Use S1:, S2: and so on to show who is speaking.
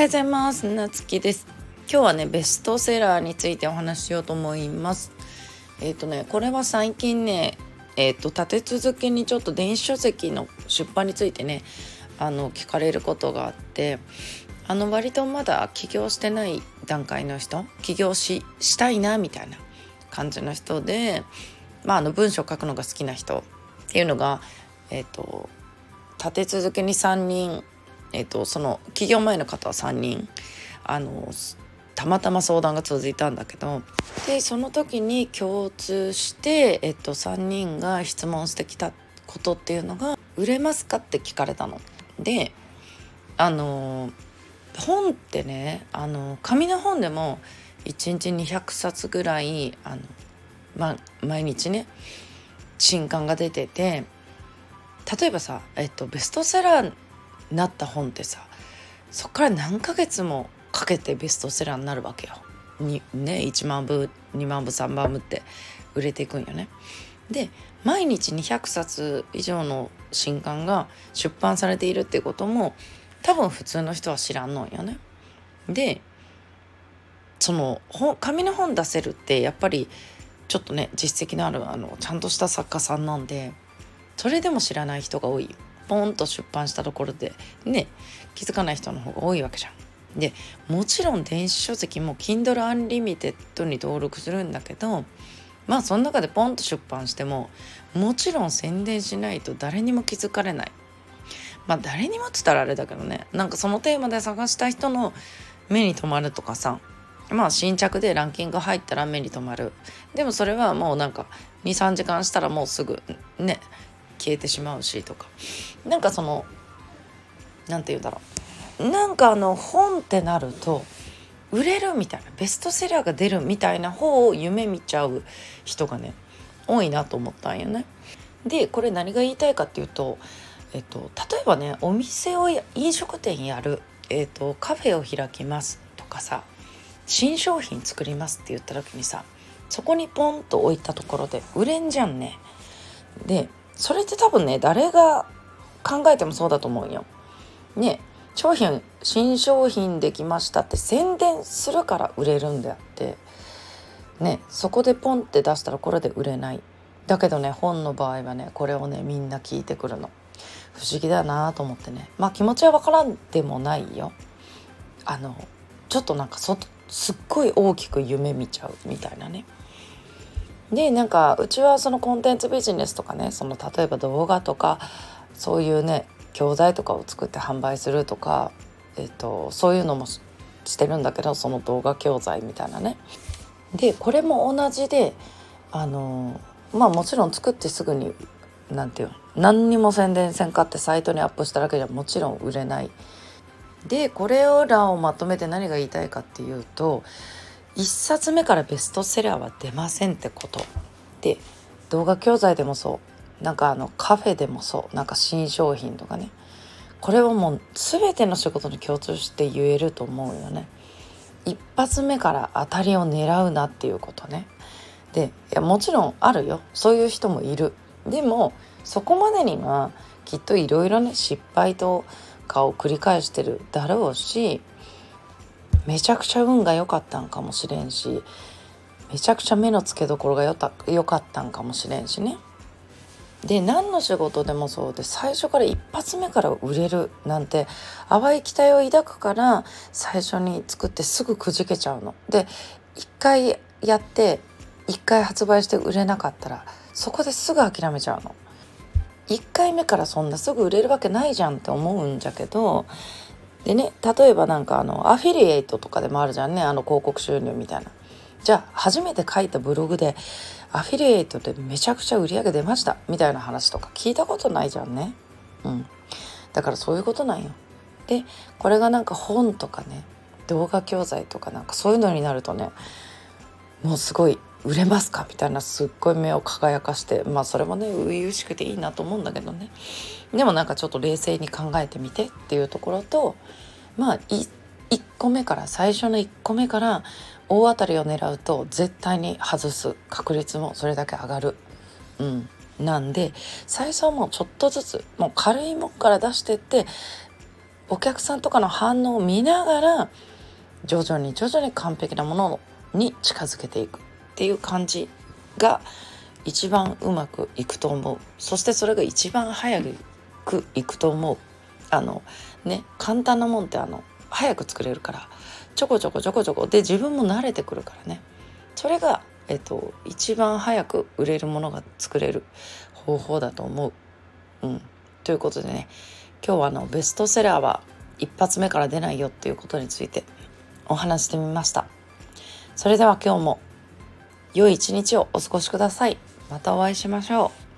S1: はようございます。なつきです。今日はねベストセラーについてお話ししようと思います。えっ、ー、とねこれは最近ねえっ、ー、と立て続けにちょっと電子書籍の出版についてねあの聞かれることがあってあの割とまだ起業してない段階の人起業ししたいなみたいな感じの人でまああの文章書くのが好きな人っていうのがえっ、ー、と立て続けに3人え、ー、とその起業前の方は3人あのたまたま相談が続いたんだけどでその時に共通して、えっと、3人が質問してきたことっていうのが「売れますか?」って聞かれたの。であの本ってねあの紙の本でも1日200冊ぐらいあの、ま毎日ね新刊が出てて例えばさ、えっと、ベストセラーなった本ってさそっから何ヶ月もかけてベストセラーになるわけよ。にね1万部2万部3万部って売れていくんよね。で毎日200冊以上の新刊が出版されているってことも多分普通の人は知らんのんよね。でその紙の本出せるってやっぱりちょっとね実績のあるあのちゃんとした作家さんなんでそれでも知らない人が多いポンと出版したところでね気づかない人の方が多いわけじゃん。でもちろん電子書籍も Kindle Unlimited に登録するんだけどまあその中でポンと出版してももちろん宣伝しないと誰にも気づかれない。まあ誰にもっつったらあれだけどねなんかそのテーマで探した人の目に留まるとかさまあ新着でランキング入ったら目に留まるでもそれはもうなんか23時間したらもうすぐね消えてしまうしとかなんかその何て言うんだろうなんかあの本ってなると売れるみたいなベストセラーが出るみたいな方を夢見ちゃう人がね多いなと思ったんよね。でこれ何が言いたいかっていうと、えっと、例えばねお店を飲食店やる、えっと、カフェを開きますとかさ新商品作りますって言った時にさそこにポンと置いたところで売れんじゃんね。でそれって多分ね誰が考えてもそうだと思うよ。ね商品新商品できましたって宣伝するから売れるんであって。ねそこでポンって出したらこれで売れない。だけどね本の場合はねこれをねみんな聞いてくるの。不思議だなと思ってね。まあ気持ちは分からんでもないよ。あのちょっとなんかそすっごい大きく夢見ちゃうみたいなね。でなんかうちはそのコンテンツビジネスとかねその例えば動画とかそういうね教材とかを作って販売するとか、えっと、そういうのもしてるんだけどその動画教材みたいなね。でこれも同じであのまあもちろん作ってすぐに何て言うの何にも宣伝せんかってサイトにアップしただけじゃもちろん売れない。でこれらをまとめて何が言いたいかっていうと1冊目からベストセラーは出ませんってこと。で動画教材でもそう。なんかあのカフェでもそう。なんか新商品とかね。これはもう全ての仕事に共通して言えると思うよね。一発目から当たりを狙うなっていうことね。でいやもちろんあるよ。そういう人もいる。でもそこまでにはきっといろいろね失敗とかを繰り返してるだろうしめちゃくちゃ運が良かったんかもしれんしめちゃくちゃ目の付けどころが良かったんかもしれんしね。で何の仕事でもそうで最初から一発目から売れるなんて淡い期待を抱くから最初に作ってすぐくじけちゃうの。で一回やって一回発売して売れなかったらそこですぐ諦めちゃうの。1回目からそんなすぐ売れるわけないじゃんって思うんじゃけどでね例えばなんかあのアフィリエイトとかでもあるじゃんねあの広告収入みたいな。じゃあ初めて書いたブログでアフィリエイトでめちゃくちゃ売り上げ出ましたみたいな話とか聞いたことないじゃんね。うん。だからそういうことなんよ。でこれがなんか本とかね動画教材とかなんかそういうのになるとねもうすごい売れますか？みたいなすっごい目を輝かしてまあそれもね初々しくていいなと思うんだけどね。でもなんかちょっと冷静に考えてみてっていうところとまあ1個目から最初の1個目から大当たりを狙うと絶対に外す確率もそれだけ上がる。うん。なんで最初はもうちょっとずつもう軽いもんから出してってお客さんとかの反応を見ながら徐々に徐々に完璧なものに近づけていく。っていう感じが一番うまくいくと思う。そしてそれが一番早くいくと思う。あのね簡単なもんってあの早く作れるから。ちょこちょこちょこちょこ。で自分も慣れてくるからね。それが、えっと、一番早く売れるものが作れる方法だと思う。うん、ということでね今日はあのベストセラーは一発目から出ないよっていうことについてお話してみました。それでは今日も良い一日をお過ごしください。またお会いしましょう。